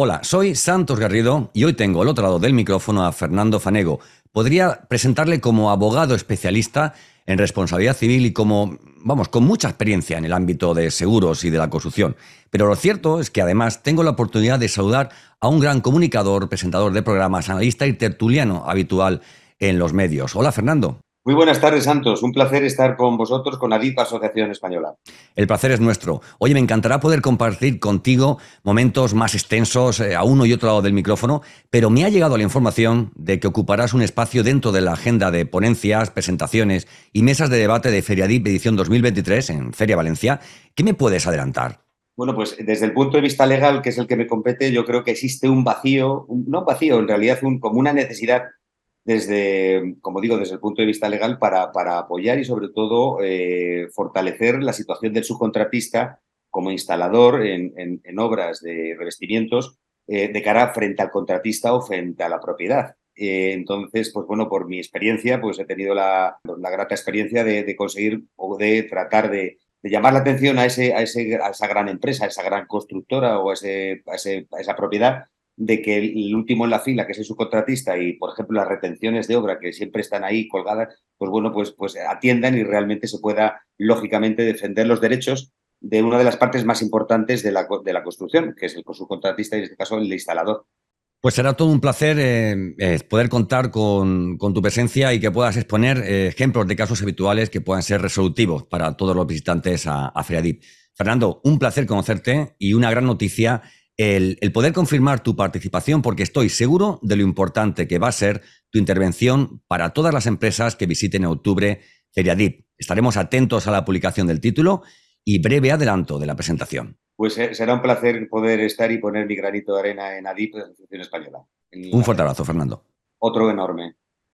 Hola, soy Santos Garrido y hoy tengo al otro lado del micrófono a Fernando Fanego. Podría presentarle como abogado especialista en responsabilidad civil y como, vamos, con mucha experiencia en el ámbito de seguros y de la construcción. Pero lo cierto es que además tengo la oportunidad de saludar a un gran comunicador, presentador de programas, analista y tertuliano habitual en los medios. Hola, Fernando. Muy buenas tardes, Santos. Un placer estar con vosotros, con ADIP Asociación Española. El placer es nuestro. Oye, me encantará poder compartir contigo momentos más extensos eh, a uno y otro lado del micrófono, pero me ha llegado la información de que ocuparás un espacio dentro de la agenda de ponencias, presentaciones y mesas de debate de FeriaDIP edición 2023 en Feria Valencia. ¿Qué me puedes adelantar? Bueno, pues desde el punto de vista legal, que es el que me compete, yo creo que existe un vacío, no vacío, en realidad un, como una necesidad desde, como digo, desde el punto de vista legal para, para apoyar y sobre todo eh, fortalecer la situación del subcontratista como instalador en, en, obras de revestimientos eh, de cara frente al contratista o frente a la propiedad. Eh, entonces, pues bueno, por mi experiencia, pues he tenido la, la grata experiencia de, de, conseguir o de tratar de, de llamar la atención a, ese, a, ese, a, esa gran empresa, a esa gran constructora o ese, ese, a esa propiedad de que el último en la fila, que es el subcontratista, y por ejemplo las retenciones de obra que siempre están ahí colgadas, pues bueno, pues, pues atiendan y realmente se pueda, lógicamente, defender los derechos de una de las partes más importantes de la, de la construcción, que es el subcontratista y en este caso el instalador. Pues será todo un placer eh, poder contar con, con, tu presencia y que puedas exponer eh, ejemplos de casos habituales que puedan ser resolutivos para todos los visitantes a, a. Fernando, un placer conocerte y una gran noticia el, poder confirmar tu participación porque estoy seguro de lo importante que va a ser tu intervención para todas las empresas que visiten en octubre Feriadip. Estaremos atentos a la publicación del título y breve adelanto de la presentación. Pues eh, será un placer poder estar y poner mi granito de arena en ADIP, la Asociación Española. Un fuerte abrazo, Fernando. Otro enorme.